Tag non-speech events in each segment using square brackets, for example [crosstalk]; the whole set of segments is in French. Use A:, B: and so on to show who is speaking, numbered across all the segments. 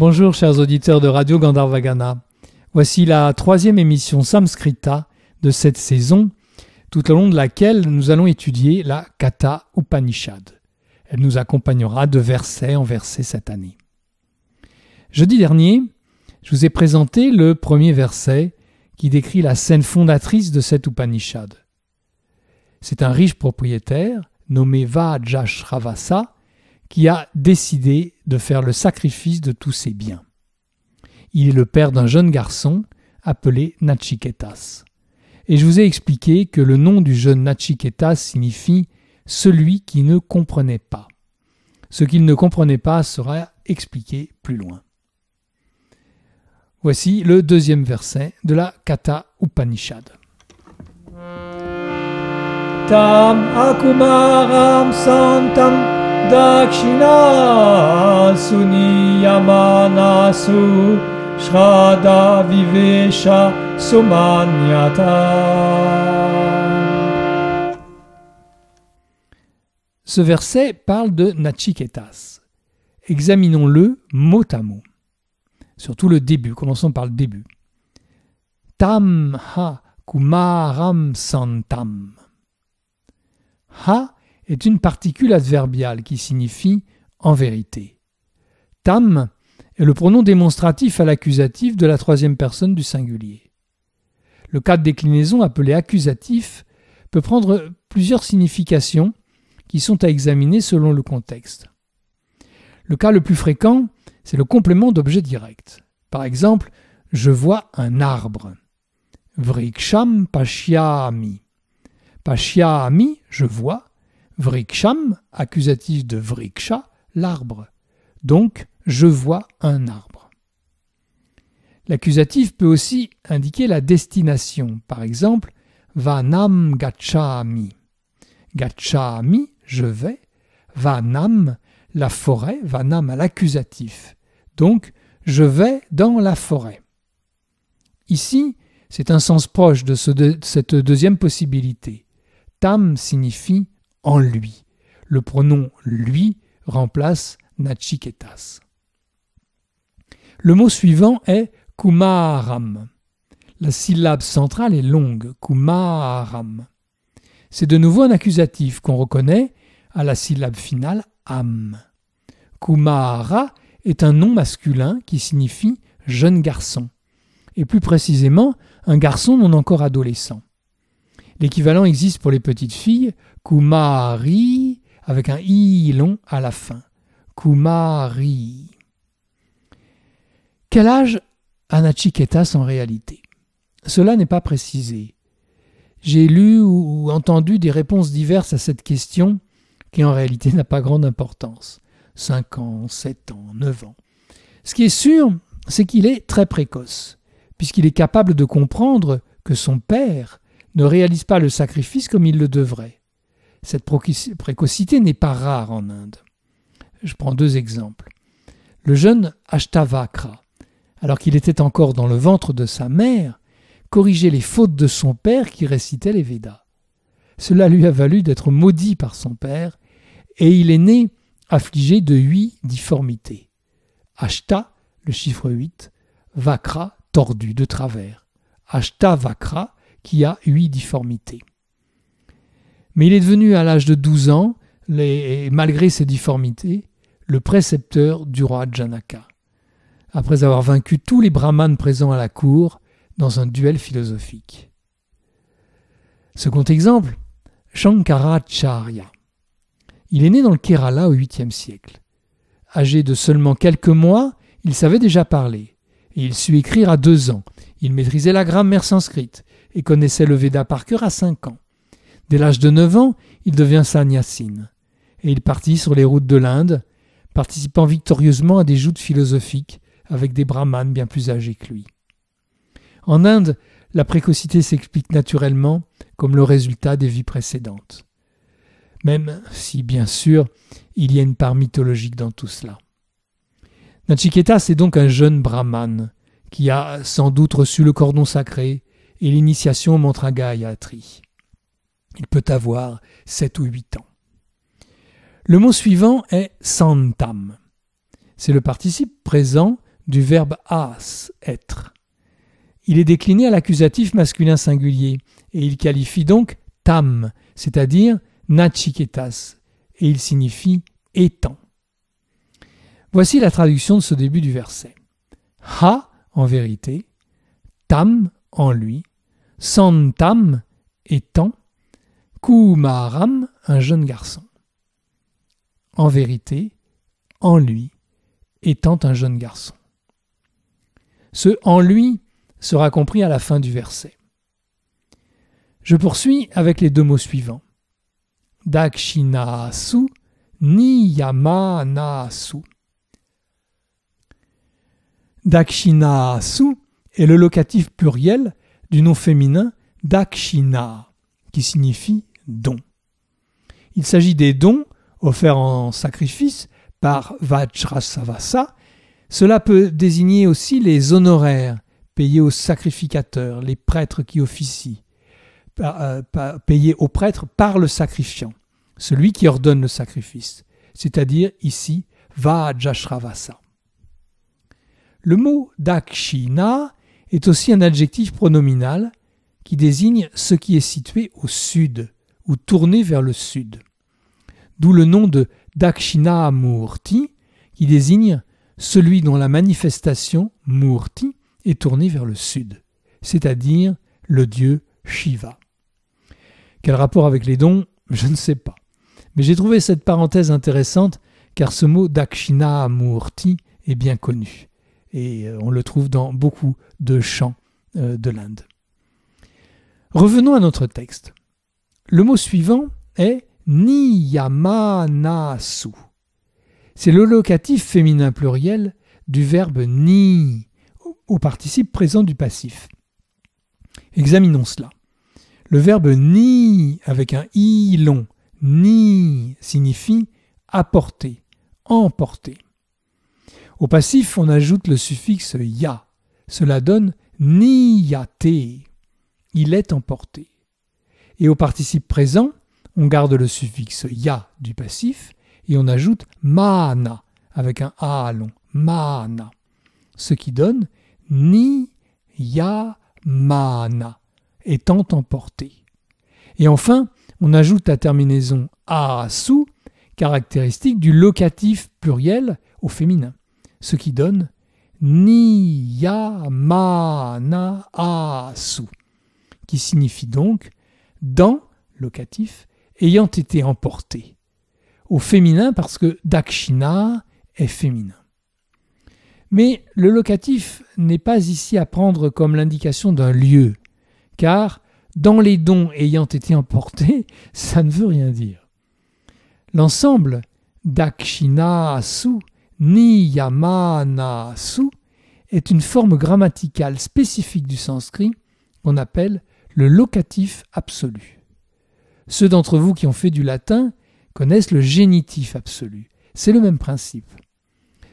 A: Bonjour chers auditeurs de Radio Gandharvagana. Voici la troisième émission Samskrita de cette saison, tout au long de laquelle nous allons étudier la Katha Upanishad. Elle nous accompagnera de verset en verset cette année. Jeudi dernier, je vous ai présenté le premier verset qui décrit la scène fondatrice de cette Upanishad. C'est un riche propriétaire nommé Vajashravasa qui a décidé de faire le sacrifice de tous ses biens. Il est le père d'un jeune garçon appelé Nachiketas. Et je vous ai expliqué que le nom du jeune Nachiketas signifie celui qui ne comprenait pas. Ce qu'il ne comprenait pas sera expliqué plus loin. Voici le deuxième verset de la Katha Upanishad. Tam akumaram santam dakshina suniyamanasu shrada vivesha somanyata. Ce verset parle de Nachiketas. Examinons-le mot à mot. Surtout le début, commençons par le début. Tam ha kumaram santam. Ha est une particule adverbiale qui signifie en vérité. Tam est le pronom démonstratif à l'accusatif de la troisième personne du singulier. Le cas de déclinaison appelé accusatif peut prendre plusieurs significations qui sont à examiner selon le contexte. Le cas le plus fréquent, c'est le complément d'objet direct. Par exemple, je vois un arbre. Vriksham pashyami. Pashyami, je vois. Vriksham, accusatif de vriksha, l'arbre. Donc, je vois un arbre. L'accusatif peut aussi indiquer la destination. Par exemple, vanam gachami. Gachami, je vais. Vanam, la forêt, vanam à l'accusatif. Donc, je vais dans la forêt. Ici, c'est un sens proche de, cette deuxième possibilité. Tam signifie en lui. Le pronom lui remplace Nachiketas. Le mot suivant est Kumaram. La syllabe centrale est longue, Kumaram. C'est de nouveau un accusatif qu'on reconnaît à la syllabe finale am. Kumara est un nom masculin qui signifie jeune garçon, et plus précisément un garçon non encore adolescent. L'équivalent existe pour les petites filles, Kumari, avec un i long à la fin. Kumari. Quel âge a Nachiketas en réalité? Cela n'est pas précisé. J'ai lu ou entendu des réponses diverses à cette question qui en réalité n'a pas grande importance. 5 ans, 7 ans, 9 ans. Ce qui est sûr, c'est qu'il est très précoce, puisqu'il est capable de comprendre que son père ne réalise pas le sacrifice comme il le devrait. Cette précocité n'est pas rare en Inde. Je prends deux exemples. Le jeune Ashtavakra, alors qu'il était encore dans le ventre de sa mère, corrigeait les fautes de son père qui récitait les Védas. Cela lui a valu d'être maudit par son père, et il est né affligé de huit difformités. Ashta, le chiffre 8, Vakra, tordu de travers. Ashta Vakra, qui a huit difformités. Mais il est devenu à l'âge de 12 ans, malgré ses difformités, le précepteur du roi Janaka, après avoir vaincu tous les brahmanes présents à la cour dans un duel philosophique. Second exemple, Shankaracharya. Il est né dans le Kerala au 8e siècle. Âgé de seulement quelques mois, il savait déjà parler, et il sut écrire à deux ans. Il maîtrisait la grammaire sanscrite et connaissait le Veda par cœur à cinq ans. Dès l'âge de neuf ans, il devient sannyasin, et il partit sur les routes de l'Inde, participant victorieusement à des joutes philosophiques avec des brahmanes bien plus âgés que lui. En Inde, la précocité s'explique naturellement comme le résultat des vies précédentes même si bien sûr il y a une part mythologique dans tout cela. Nachiketas est donc un jeune brahman qui a sans doute reçu le cordon sacré et l'initiation au mantra. Il peut avoir sept ou huit ans. Le mot suivant est santam. C'est le participe présent du verbe as, être. Il est décliné à l'accusatif masculin singulier et il qualifie donc tam, c'est-à-dire nachiketas, et il signifie étant. Voici la traduction de ce début du verset. Ha en vérité, tam en lui, santam étant, kumaram un jeune garçon. En vérité, en lui, étant un jeune garçon. Ce en lui sera compris à la fin du verset. Je poursuis avec les deux mots suivants. Dakshinasu niyamanasu. Dakshinasu est le locatif pluriel du nom féminin dakshina, qui signifie don. Il s'agit des dons offerts en sacrifice par Vajrasavasa. Cela peut désigner aussi les honoraires payés aux sacrificateurs, les prêtres qui officient, euh, payés aux prêtres par le sacrifiant, celui qui ordonne le sacrifice, c'est-à-dire ici Vajrasavasa. Le mot dakshina est aussi un adjectif pronominal qui désigne ce qui est situé au sud ou tourné vers le sud. D'où le nom de Dakshinamurti qui désigne celui dont la manifestation Murti est tournée vers le sud, c'est-à-dire le dieu Shiva. Quel rapport avec les dons? Je ne sais pas. Mais j'ai trouvé cette parenthèse intéressante car ce mot Dakshinamurti est bien connu et euh, on le trouve dans beaucoup de chants euh, de l'Inde. Revenons à notre texte. Le mot suivant est niyamanasu. C'est le locatif féminin pluriel du verbe ni au participe présent du passif. Examinons cela. Le verbe ni avec un i long, ni signifie apporter, emporter. Au passif, on ajoute le suffixe ya. Cela donne niyate. Il est emporté. Et au participe présent, on garde le suffixe ya du passif et on ajoute mana avec un a long, mana, ce qui donne ni ya mana, étant emporté. Et enfin, on ajoute la terminaison asu, caractéristique du locatif pluriel au féminin ce qui donne Niyamana-asu, qui signifie donc dans, locatif, ayant été emporté, au féminin parce que dakshina est féminin. Mais le locatif n'est pas ici à prendre comme l'indication d'un lieu, car dans les dons ayant été emportés, [laughs] ça ne veut rien dire. L'ensemble dakshina-asu niyamanasu est une forme grammaticale spécifique du sanskrit qu'on appelle le locatif absolu. Ceux d'entre vous qui ont fait du latin connaissent le génitif absolu. C'est le même principe.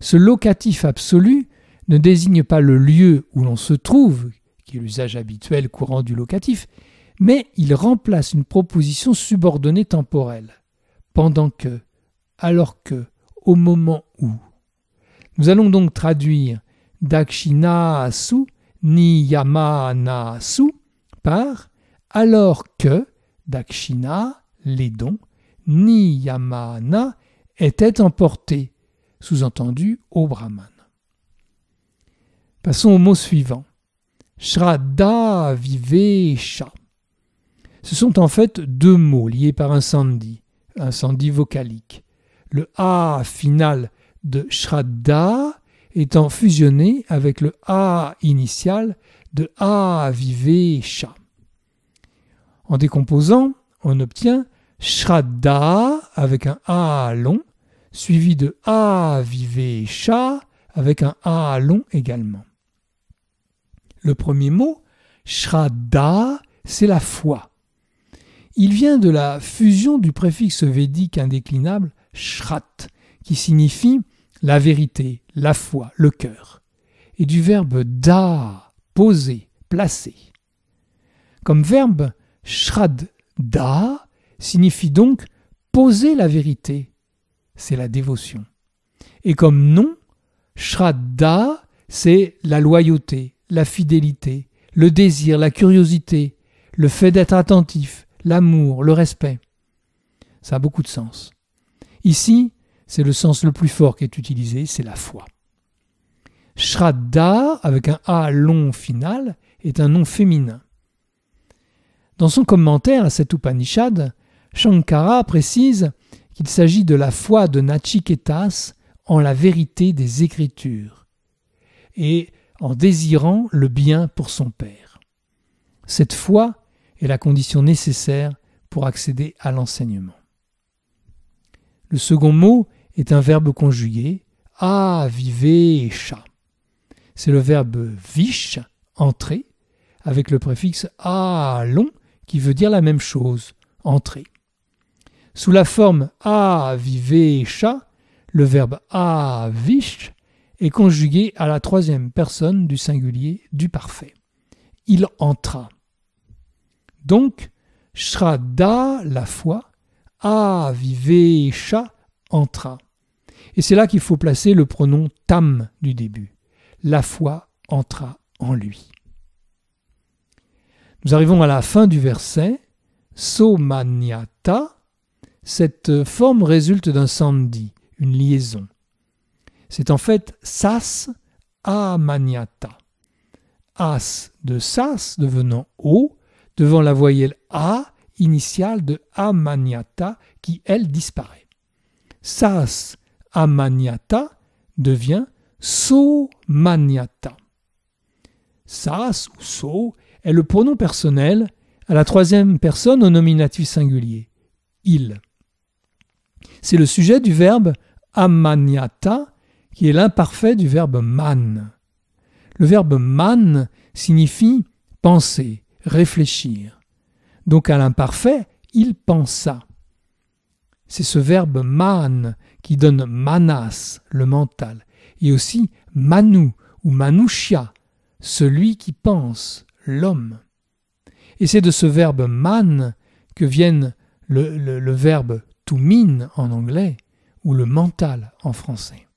A: Ce locatif absolu ne désigne pas le lieu où l'on se trouve, qui est l'usage habituel courant du locatif, mais il remplace une proposition subordonnée temporelle. Pendant que, alors que, au moment où. Nous allons donc traduire Dakshinasu Niyamanasu par alors que Dakshina, les dons, Niyamana étaient emportés, sous-entendu au Brahman. Passons au mot suivant. Shraddha Vivesha. Ce sont en fait deux mots liés par un sandhi, un sandhi vocalique. Le A final de Shraddha étant fusionné avec le A initial de A Vivesha. En décomposant, on obtient Shraddha avec un A long, suivi de A Vivesha avec un A long également. Le premier mot, Shraddha, c'est la foi. Il vient de la fusion du préfixe védique indéclinable Shrat, qui signifie la vérité, la foi, le cœur, et du verbe da, poser, placer. Comme verbe, shraddha signifie donc poser la vérité, c'est la dévotion. Et comme nom, shraddha c'est la loyauté, la fidélité, le désir, la curiosité, le fait d'être attentif, l'amour, le respect. Ça a beaucoup de sens. Ici, c'est le sens le plus fort qui est utilisé, c'est la foi. Shraddha, avec un A long final, est un nom féminin. Dans son commentaire à cet Upanishad, Shankara précise qu'il s'agit de la foi de Nachiketas en la vérité des Écritures et en désirant le bien pour son Père. Cette foi est la condition nécessaire pour accéder à l'enseignement. Le second mot est un verbe conjugué, a, vive, cha. C'est le verbe vish, entrer, avec le préfixe a long qui veut dire la même chose, entrer. Sous la forme a, vive, cha, le verbe a, vish est conjugué à la troisième personne du singulier du parfait. Il entra. Donc, Shraddha, la foi, A vivesha Et c'est là qu'il faut placer le pronom tam du début. La foi entra en lui. Nous arrivons à la fin du verset. Somanyata. Cette forme résulte d'un sandhi, une liaison. C'est en fait sas amanyata. As de sas devenant o devant la voyelle A initiale de Amanyata qui, elle, disparaît. Sas Amanyata devient So-manyata. Sas ou So est le pronom personnel à la troisième personne au nominatif singulier. Il. C'est le sujet du verbe amanyata qui est l'imparfait du verbe man. Le verbe man signifie penser, réfléchir. Donc à l'imparfait, il pensa. C'est ce verbe man qui donne manas, le mental, et aussi manu ou manushya, celui qui pense, l'homme. Et c'est de ce verbe man que viennent le, le verbe to mean en anglais ou le mental en français.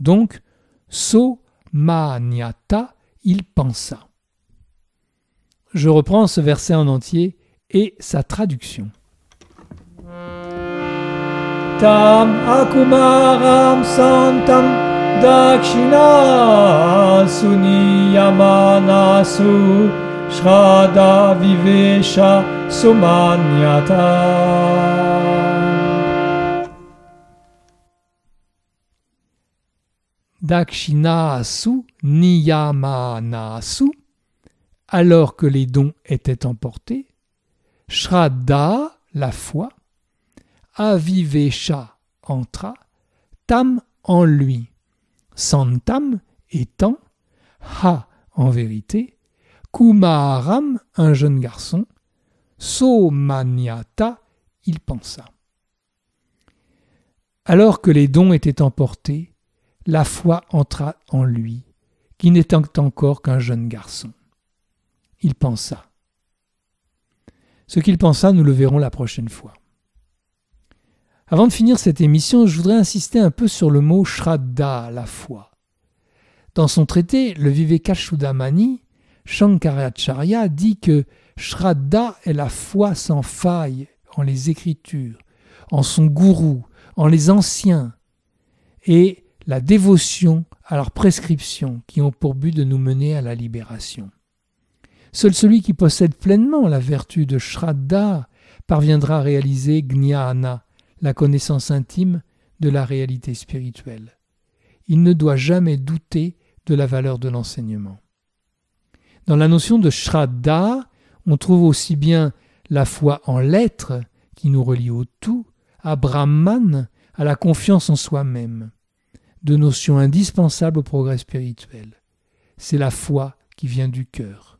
A: Donc, so maniata, il pensa. Je reprends ce verset en entier et sa traduction. Tam akumaram santam dakshina suniyamanasu shrada vivesha sumanyata. Dakshinasu niyamanasu alors que les dons étaient emportés, Shraddha, la foi, Avivesha entra, Tam en lui, Santam étant, Ha en vérité, Kumaram un jeune garçon, Somanyata il pensa. Alors que les dons étaient emportés, la foi entra en lui, qui n'était encore qu'un jeune garçon il pensa. Ce qu'il pensa, nous le verrons la prochaine fois. Avant de finir cette émission, je voudrais insister un peu sur le mot Shraddha, la foi. Dans son traité, le Vivekachudamani, Shankaracharya dit que Shraddha est la foi sans faille en les Écritures, en son gourou, en les anciens, et la dévotion à leurs prescriptions qui ont pour but de nous mener à la libération. Seul celui qui possède pleinement la vertu de Shraddha parviendra à réaliser Jnana, la connaissance intime de la réalité spirituelle. Il ne doit jamais douter de la valeur de l'enseignement. Dans la notion de Shraddha, on trouve aussi bien la foi en l'être qui nous relie au tout, à Brahman, à la confiance en soi-même, deux notions indispensables au progrès spirituel. C'est la foi qui vient du cœur.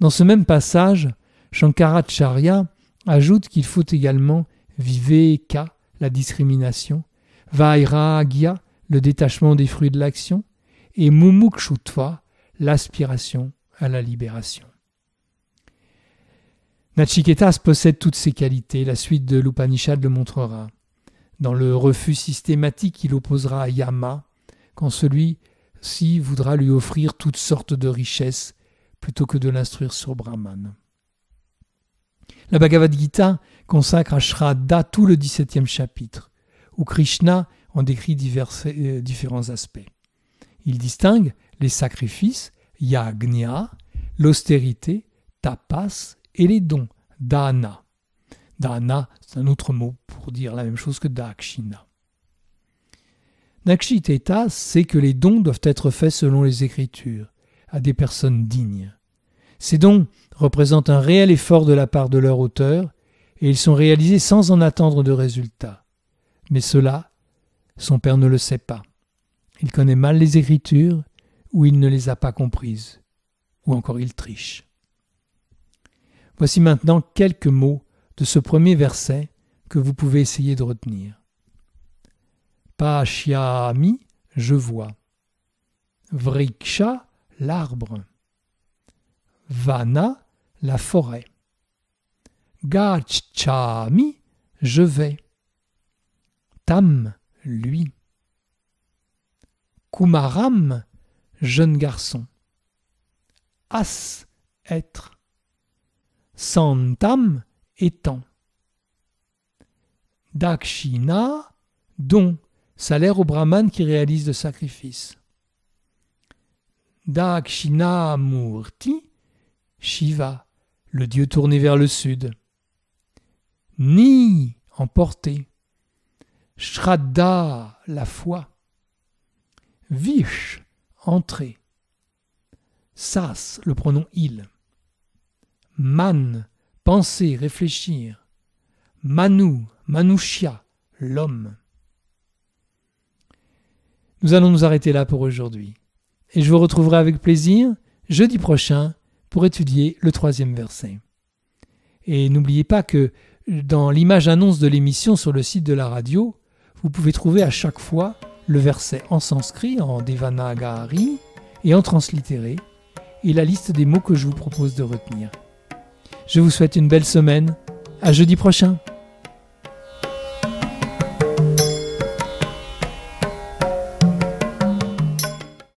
A: Dans ce même passage, Shankaracharya ajoute qu'il faut également viveka, la discrimination, vairagya, le détachement des fruits de l'action, et mumukshutva, l'aspiration à la libération. Nachiketas possède toutes ces qualités, la suite de l'Upanishad le montrera. Dans le refus systématique qu'il opposera à Yama, quand celui si voudra lui offrir toutes sortes de richesses plutôt que de l'instruire sur Brahman. La Bhagavad Gita consacre à Shraddha tout le 17e chapitre, où Krishna en décrit divers, euh, différents aspects. Il distingue les sacrifices, yagnya, l'austérité, tapas et les dons, dana. Dana, c'est un autre mot pour dire la même chose que dakshina. Nakshiteta sait que les dons doivent être faits selon les Écritures, à des personnes dignes. Ces dons représentent un réel effort de la part de leur auteur, et ils sont réalisés sans en attendre de résultat. Mais cela, son père ne le sait pas. Il connaît mal les Écritures, ou il ne les a pas comprises, ou encore il triche. Voici maintenant quelques mots de ce premier verset que vous pouvez essayer de retenir. Pashyami, je vois. Vriksha, l'arbre. Vana, la forêt. Gachami, je vais. Tam, lui. Kumaram, jeune garçon. As, être. Santam, étant. Dakshina, don, salaire au brahman qui réalise le sacrifice. Dakshinamurti, Shiva, le dieu tourné vers le sud. Ni, emporté. Shraddha, la foi. Vish, entrée. Sas, le pronom il. Man, penser, réfléchir. Manu, Manushya, l'homme. Nous allons nous arrêter là pour aujourd'hui. Et je vous retrouverai avec plaisir jeudi prochain pour étudier le troisième verset. Et n'oubliez pas que dans l'image annonce de l'émission sur le site de la radio, vous pouvez trouver à chaque fois le verset en sanskrit, en Devanagari et en translittéré, et la liste des mots que je vous propose de retenir. Je vous souhaite une belle semaine. À jeudi prochain.